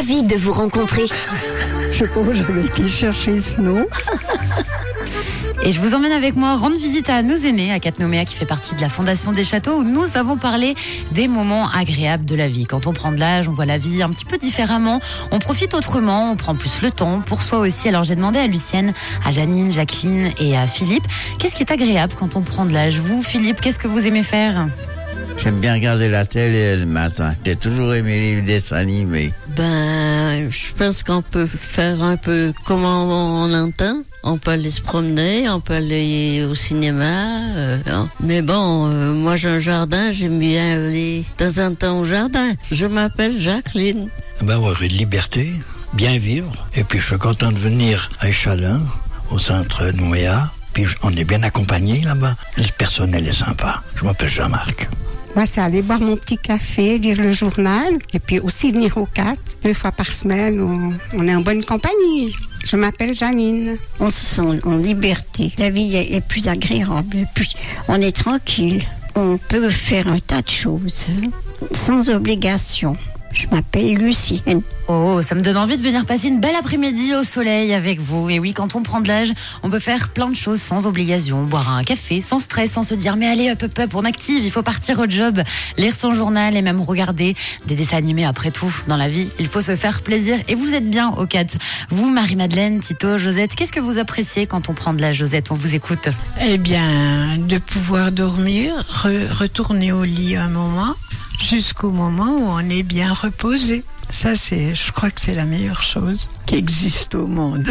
ravie de vous rencontrer. Je sais pas où j'avais été chercher ce nom. Et je vous emmène avec moi rendre visite à nos aînés à Catnoméa qui fait partie de la Fondation des Châteaux où nous avons parlé des moments agréables de la vie. Quand on prend de l'âge, on voit la vie un petit peu différemment, on profite autrement, on prend plus le temps pour soi aussi. Alors j'ai demandé à Lucienne, à Janine, Jacqueline et à Philippe, qu'est-ce qui est agréable quand on prend de l'âge? Vous, Philippe, qu'est-ce que vous aimez faire? J'aime bien regarder la télé le matin. J'ai toujours aimé les dessins animés. Ben, je pense qu'on peut faire un peu comme on entend. On peut aller se promener, on peut aller au cinéma. euh, hein. mais bon, euh, moi j'ai un jardin, j'aime bien aller de temps en temps au jardin. Je m'appelle Jacqueline. Ben, avoir une liberté, bien vivre. Et puis, je suis content de venir à Échalin, au centre de Nouéa. Puis, on est bien accompagné là-bas. Le personnel est sympa. Je m'appelle Jean-Marc. C'est aller boire mon petit café, lire le journal, et puis aussi venir au 4, deux fois par semaine, où on est en bonne compagnie. Je m'appelle Janine. On se sent en liberté. La vie est, plus agréable. On est tranquille. On peut faire un tas de choses hein, sans obligation. Je m'appelle Lucienne. Oh, ça me donne envie de venir passer une belle après-midi au soleil avec vous. Et oui, quand on prend de l'âge, on peut faire plein de choses sans obligation. Boire un café, sans stress, sans se dire mais allez, hop, hop, hop, on active, il faut partir au job, lire son journal et même regarder des dessins animés après tout. Dans la vie, il faut se faire plaisir. Et vous êtes bien au 4. Vous, Marie-Madeleine, Tito, Josette, qu'est-ce que vous appréciez quand on prend de l'âge, Josette? On vous écoute. Eh bien, de pouvoir dormir, re- retourner au lit un moment, jusqu'au moment où on est bien reposé. Ça, c'est, je crois que c'est la meilleure chose qui existe au monde.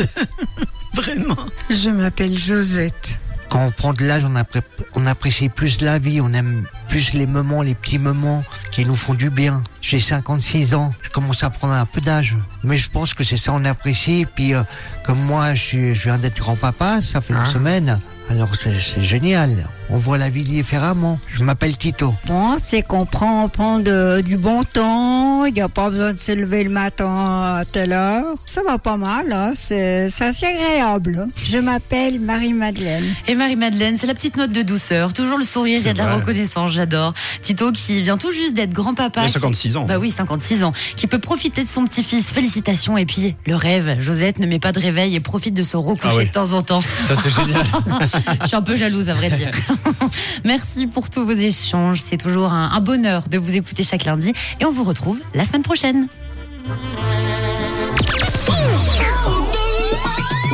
Vraiment. Je m'appelle Josette. Quand on prend de l'âge, on, appré- on apprécie plus la vie, on aime plus les moments, les petits moments qui nous font du bien. J'ai 56 ans, je commence à prendre un peu d'âge, mais je pense que c'est ça on apprécie. Et puis, euh, comme moi, je, viens d'être grand-papa, ça fait une semaine, alors c'est c'est génial. On voit la vie différemment. Je m'appelle Tito. Bon, c'est qu'on prend, on prend de- du bon temps. Il n'y a pas besoin de se lever le matin à telle heure. Ça va pas mal, hein. c'est c'est assez agréable. Je m'appelle Marie-Madeleine. Et Marie-Madeleine, c'est la petite note de douceur, toujours le sourire, il y a de la reconnaissance, j'adore. Tito qui vient tout juste d'être grand-papa. Il a qui- 56 ans. Bah oui, 56 ans. Qui peut profiter de son petit-fils. Félicitations. Et puis, le rêve. Josette ne met pas de réveil et profite de se recoucher Ah oui. de temps en temps. Ça, c'est génial. Je suis un peu jalouse, à vrai dire. Merci pour tous vos échanges. C'est toujours un, bonheur de vous écouter chaque lundi. Et on vous retrouve la semaine prochaine.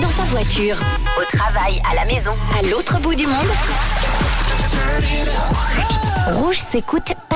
Dans ta voiture, au travail, à la maison, à l'autre bout du monde. Rouge s'écoute partout.